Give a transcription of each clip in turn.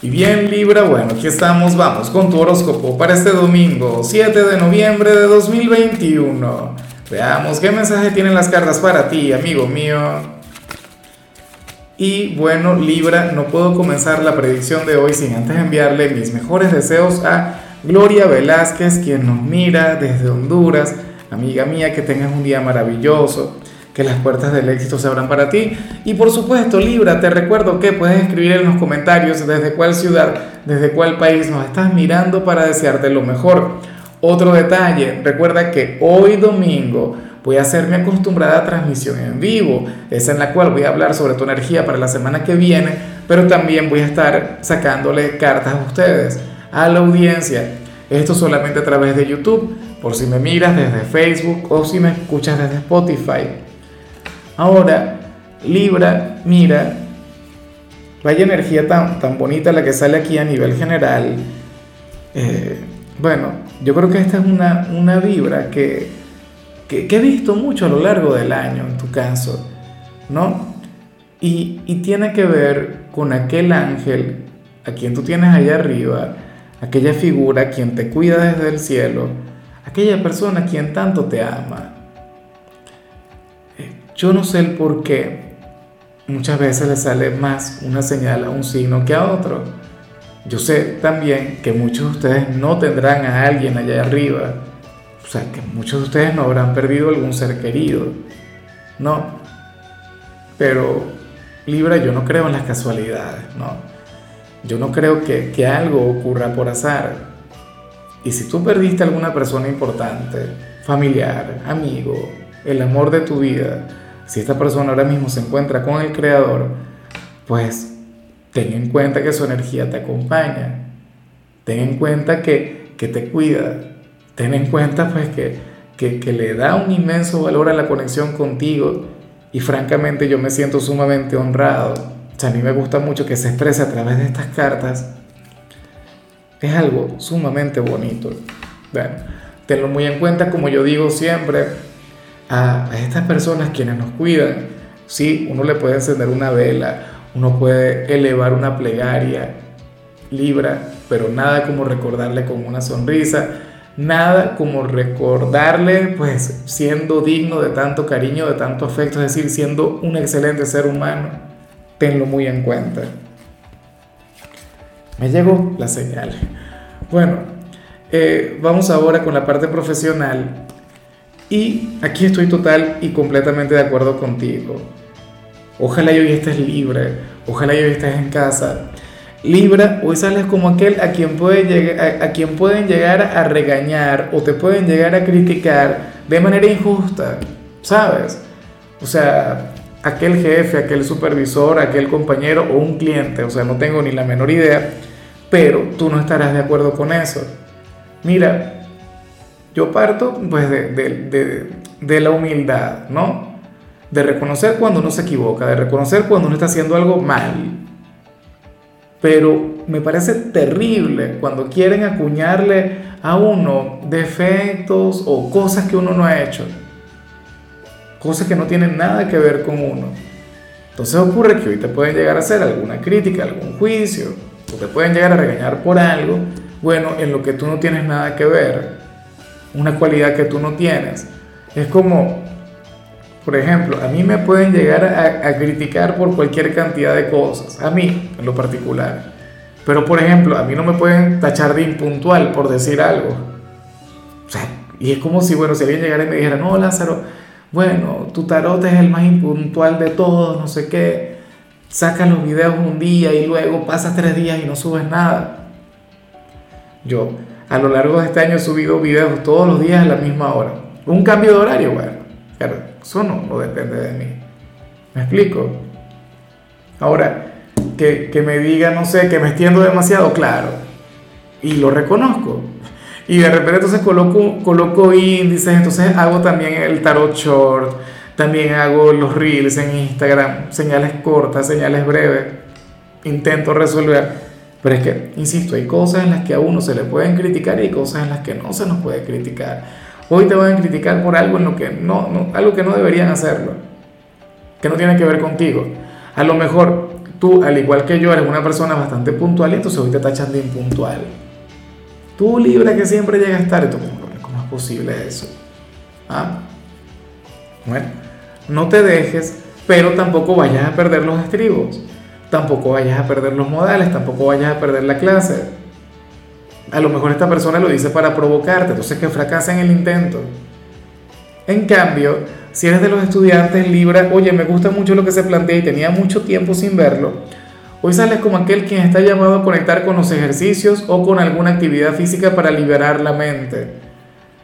Y bien Libra, bueno, aquí estamos, vamos con tu horóscopo para este domingo, 7 de noviembre de 2021. Veamos qué mensaje tienen las cartas para ti, amigo mío. Y bueno, Libra, no puedo comenzar la predicción de hoy sin antes enviarle mis mejores deseos a Gloria Velázquez, quien nos mira desde Honduras. Amiga mía, que tengas un día maravilloso que las puertas del éxito se abran para ti. Y por supuesto, Libra, te recuerdo que puedes escribir en los comentarios desde cuál ciudad, desde cuál país nos estás mirando para desearte lo mejor. Otro detalle, recuerda que hoy domingo voy a hacer mi acostumbrada transmisión en vivo, esa en la cual voy a hablar sobre tu energía para la semana que viene, pero también voy a estar sacándole cartas a ustedes, a la audiencia. Esto solamente a través de YouTube, por si me miras desde Facebook o si me escuchas desde Spotify. Ahora, Libra, mira, vaya energía tan, tan bonita la que sale aquí a nivel general. Eh, bueno, yo creo que esta es una, una vibra que, que, he visto mucho a lo largo del año, en tu caso, ¿no? Y, y tiene que ver con aquel ángel a quien tú tienes allá arriba, aquella figura quien te cuida desde el cielo, aquella persona quien tanto te ama. Yo no sé el por qué muchas veces le sale más una señal a un signo que a otro. Yo sé también que muchos de ustedes no tendrán a alguien allá arriba. O sea, que muchos de ustedes no habrán perdido algún ser querido. No. Pero Libra, yo no creo en las casualidades, ¿no? Yo no creo que, que algo ocurra por azar. Y si tú perdiste a alguna persona importante, familiar, amigo, el amor de tu vida, si esta persona ahora mismo se encuentra con el Creador, pues ten en cuenta que su energía te acompaña, ten en cuenta que, te cuida, ten en cuenta pues que, que, le da un inmenso valor a la conexión contigo y francamente yo me siento sumamente honrado. O sea, a mí me gusta mucho que se exprese a través de estas cartas. Es algo sumamente bonito. Bueno, tenlo muy en cuenta, como yo digo siempre, a, estas personas quienes nos cuidan. Sí, uno le puede encender una vela, uno puede elevar una plegaria, libra, pero nada como recordarle con una sonrisa, nada como recordarle pues siendo digno de tanto cariño, de tanto afecto, es decir, siendo un excelente ser humano. Tenlo muy en cuenta. Me llegó la señal. Bueno, eh, vamos ahora con la parte profesional. Y aquí estoy total y completamente de acuerdo contigo. Ojalá hoy estés libre, ojalá hoy estés en casa. Libra, hoy sales como aquel a quien, puede llegar, a, quien pueden llegar a regañar o te pueden llegar a criticar de manera injusta, ¿sabes? O sea, aquel jefe, aquel supervisor, aquel compañero o un cliente, o sea, no tengo ni la menor idea, pero tú no estarás de acuerdo con eso. Mira, yo parto pues de, la humildad, ¿no? De reconocer cuando uno se equivoca, de reconocer cuando uno está haciendo algo mal. Pero me parece terrible cuando quieren acuñarle a uno defectos o cosas que uno no ha hecho. Cosas que no tienen nada que ver con uno. Entonces ocurre que hoy te pueden llegar a hacer alguna crítica, algún juicio, o te pueden llegar a regañar por algo, bueno, en lo que tú no tienes nada que ver una cualidad que tú no tienes. Es como, por ejemplo, a mí me pueden llegar a, criticar por cualquier cantidad de cosas, a mí en lo particular. Pero, por ejemplo, a mí no me pueden tachar de impuntual por decir algo. Y es como si, bueno, si alguien llegara y me dijera, no, Lázaro, bueno, tu tarot es el más impuntual de todos, no sé qué. Sacas los videos un día y luego pasas tres días y no subes nada. Yo, a lo largo de este año he subido videos todos los días a la misma hora. Un cambio de horario, bueno, pero eso no, depende de mí. ¿Me explico? Ahora, que, que, me diga, no sé, que me extiendo demasiado, claro. Y lo reconozco. Y de repente entonces coloco, coloco índices, entonces hago también el tarot short, también hago los reels en Instagram, señales cortas, señales breves. Intento resolver pero es que, insisto, hay cosas en las que a uno se le pueden criticar y hay cosas en las que no se nos puede criticar. Hoy te van a criticar por algo en lo que no, algo que no deberían hacerlo, que no tiene que ver contigo. A lo mejor tú, al igual que yo, eres una persona bastante puntual y entonces hoy te tachan de impuntual. Tú Libra que siempre llegas tarde, tú, ¿cómo es posible eso? ¿Ah? Bueno, no te dejes, pero tampoco vayas a perder los estribos, tampoco vayas a perder los modales, tampoco vayas a perder la clase. A lo mejor esta persona lo dice para provocarte, entonces que fracasa en el intento. En cambio, si eres de los estudiantes Libra, oye, me gusta mucho lo que se plantea y tenía mucho tiempo sin verlo, hoy sales como aquel quien está llamado a conectar con los ejercicios o con alguna actividad física para liberar la mente.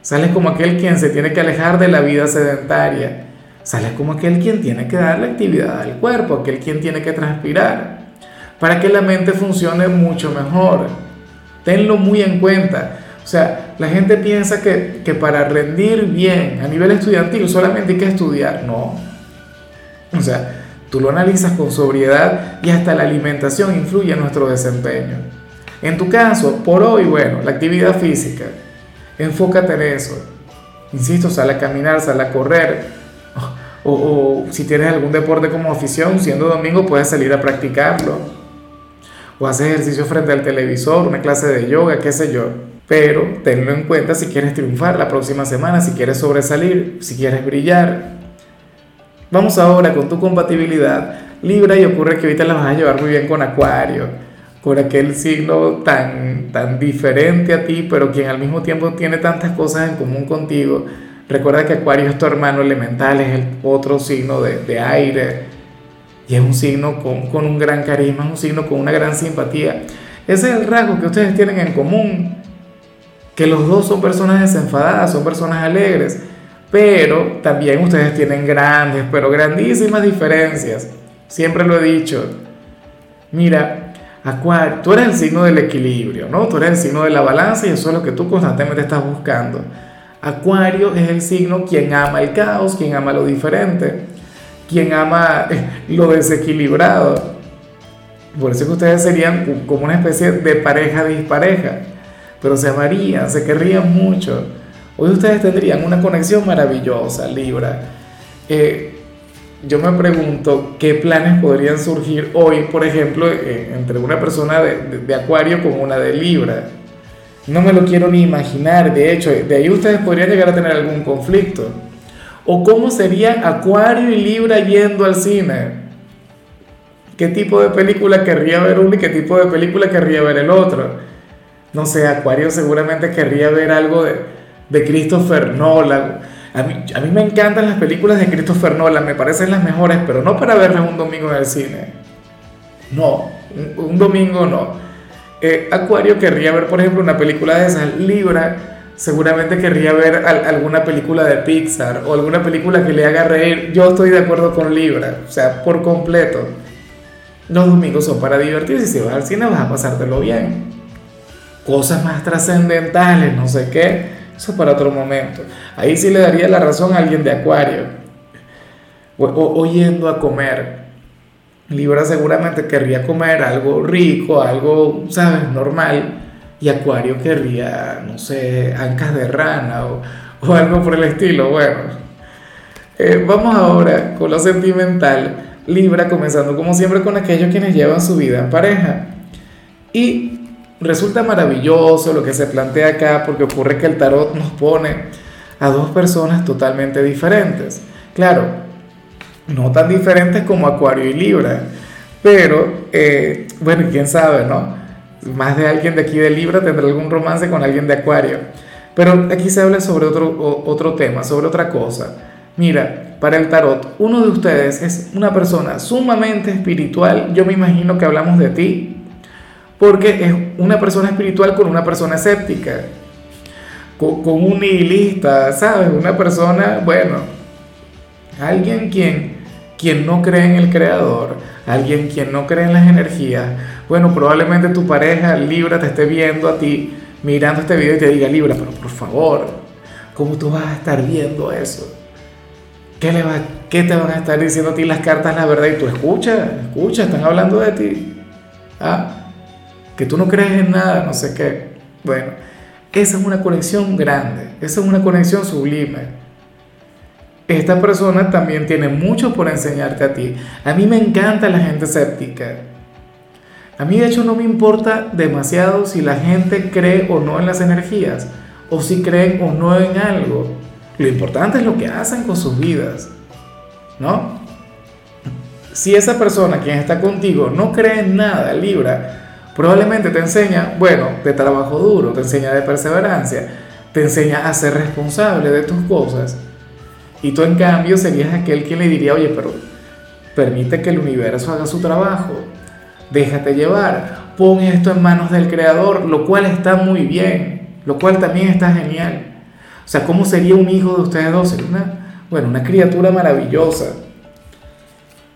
Sales como aquel quien se tiene que alejar de la vida sedentaria. Sales como aquel quien tiene que darle actividad al cuerpo, aquel quien tiene que transpirar, para que la mente funcione mucho mejor. Tenlo muy en cuenta. O sea, la gente piensa que, que, para rendir bien a nivel estudiantil solamente hay que estudiar. No. O sea, tú lo analizas con sobriedad y hasta la alimentación influye en nuestro desempeño. En tu caso, por hoy, bueno, la actividad física, enfócate en eso. Insisto, sal a caminar, sal a correr. O, si tienes algún deporte como afición, siendo domingo puedes salir a practicarlo. O hacer ejercicio frente al televisor, una clase de yoga, qué sé yo pero tenlo en cuenta si quieres triunfar la próxima semana, si quieres sobresalir, si quieres brillar. Vamos ahora con tu compatibilidad Libra y ocurre que ahorita la vas a llevar muy bien con Acuario, con aquel signo tan, tan diferente a ti, pero quien al mismo tiempo tiene tantas cosas en común contigo. Recuerda que Acuario es tu hermano elemental, es el otro signo de, aire y es un signo con, con un gran carisma, es un signo con una gran simpatía. Ese es el rasgo que ustedes tienen en común que los dos son personas desenfadadas, son personas alegres, pero también ustedes tienen grandes, pero grandísimas diferencias. Siempre lo he dicho. Mira, Acuario, tú eres el signo del equilibrio, ¿no? Tú eres el signo de la balanza y eso es lo que tú constantemente estás buscando. Acuario es el signo quien ama el caos, quien ama lo diferente, quien ama lo desequilibrado. Por eso que ustedes serían como una especie de pareja dispareja pero se amarían, se querrían mucho. Hoy ustedes tendrían una conexión maravillosa, Libra. Eh, yo me pregunto qué planes podrían surgir hoy, por ejemplo, eh, entre una persona de, de, Acuario con una de Libra. No me lo quiero ni imaginar, de hecho, de ahí ustedes podrían llegar a tener algún conflicto. ¿O cómo sería Acuario y Libra yendo al cine? ¿Qué tipo de película querría ver uno y qué tipo de película querría ver el otro? no sé, Acuario seguramente querría ver algo de, de Christopher Nolan. A mí, a mí, me encantan las películas de Christopher Nolan, me parecen las mejores, pero no para verlas un domingo en el cine. No, un, domingo no. Eh, Acuario querría ver, por ejemplo, una película de esas. Libra seguramente querría ver alguna película de Pixar o alguna película que le haga reír. Yo estoy de acuerdo con Libra, o sea, por completo. Los domingos son para divertirse si vas al cine vas a pasártelo bien cosas más trascendentales, no sé qué, eso es para otro momento. Ahí sí le daría la razón a alguien de Acuario. O, yendo a comer. Libra seguramente querría comer algo rico, algo, ¿sabes?, normal. Y Acuario querría, no sé, ancas de rana o, algo por el estilo. Bueno, eh, vamos ahora con lo sentimental. Libra comenzando como siempre con aquellos quienes llevan su vida en pareja. Y resulta maravilloso lo que se plantea acá porque ocurre que el tarot nos pone a dos personas totalmente diferentes. Claro, no tan diferentes como Acuario y Libra, pero eh, bueno, quién sabe, ¿no? Más de alguien de aquí de Libra tendrá algún romance con alguien de Acuario. Pero aquí se habla sobre otro, otro tema, sobre otra cosa. Mira, para el tarot, uno de ustedes es una persona sumamente espiritual. Yo me imagino que hablamos de ti, porque es una persona espiritual con una persona escéptica, con, un nihilista, ¿sabes? Una persona, bueno, alguien quien, quien no cree en el creador, alguien quien no cree en las energías. Bueno, probablemente tu pareja Libra te esté viendo a ti, mirando este video y te diga, Libra, pero por favor, ¿cómo tú vas a estar viendo eso? ¿Qué, le va, ¿Qué te van a estar diciendo a ti las cartas, la verdad? Y tú escucha, escucha, están hablando de ti. ¿Ah? que tú no crees en nada, no sé qué. Bueno, esa es una conexión grande, esa es una conexión sublime. Esta persona también tiene mucho por enseñarte a ti. A mí me encanta la gente escéptica. A mí de hecho no me importa demasiado si la gente cree o no en las energías, o si creen o no en algo. Lo importante es lo que hacen con sus vidas, ¿no? Si esa persona, quien está contigo, no cree en nada, Libra, probablemente te enseña, bueno, de trabajo duro, te enseña de perseverancia, te enseña a ser responsable de tus cosas. Y tú en cambio serías aquel que le diría, oye, pero permite que el universo haga su trabajo, déjate llevar, pon esto en manos del creador, lo cual está muy bien, lo cual también está genial. O sea, ¿cómo sería un hijo de ustedes dos? Sería una, bueno, una criatura maravillosa.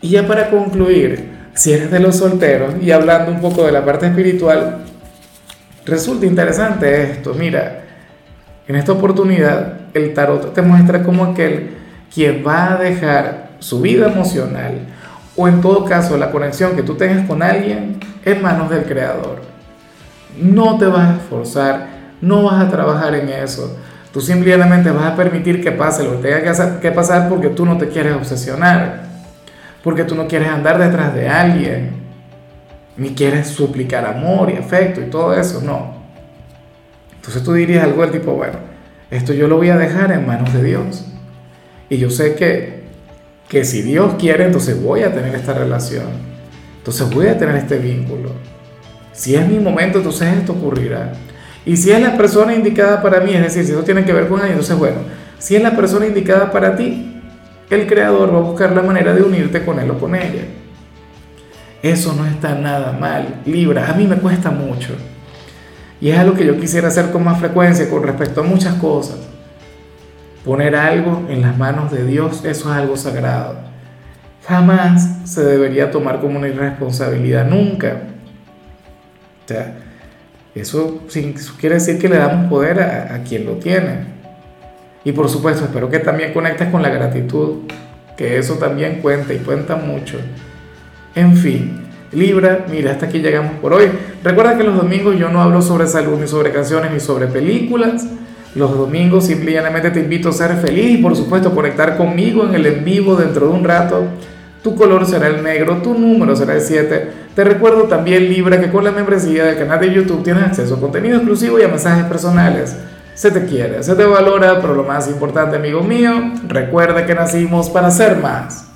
Y ya para concluir, si eres de los solteros y hablando un poco de la parte espiritual, resulta interesante esto. Mira, en esta oportunidad el tarot te muestra como aquel quien va a dejar su vida emocional o en todo caso la conexión que tú tengas con alguien en manos del creador. No te vas a esforzar, no vas a trabajar en eso. Tú simplemente vas a permitir que pase lo que tenga que pasar porque tú no te quieres obsesionar, porque tú no quieres andar detrás de alguien, ni quieres suplicar amor y afecto y todo eso, no. Entonces tú dirías algo del tipo, bueno, esto yo lo voy a dejar en manos de Dios. Y yo sé que, que si Dios quiere, entonces voy a tener esta relación. Entonces voy a tener este vínculo. Si es mi momento, entonces esto ocurrirá. Y si es la persona indicada para mí, es decir, si eso tiene que ver con él, entonces bueno, si es la persona indicada para ti, el creador va a buscar la manera de unirte con él o con ella. Eso no está nada mal. Libra, a mí me cuesta mucho. Y es algo que yo quisiera hacer con más frecuencia con respecto a muchas cosas. Poner algo en las manos de Dios, eso es algo sagrado. Jamás se debería tomar como una irresponsabilidad, nunca. O sea, eso, quiere decir que le damos poder a, a quien lo tiene. Y por supuesto, espero que también conectes con la gratitud, que eso también cuenta y cuenta mucho. En fin, Libra, mira, hasta aquí llegamos por hoy. Recuerda que los domingos yo no hablo sobre salud, ni sobre canciones, ni sobre películas. Los domingos simplemente te invito a ser feliz y por supuesto conectar conmigo en el en vivo dentro de un rato. Tu color será el negro, tu número será el 7. Te recuerdo también, Libra, que con la membresía del canal de YouTube tienes acceso a contenido exclusivo y a mensajes personales. Se te quiere, se te valora, pero lo más importante, amigo mío, recuerda que nacimos para ser más.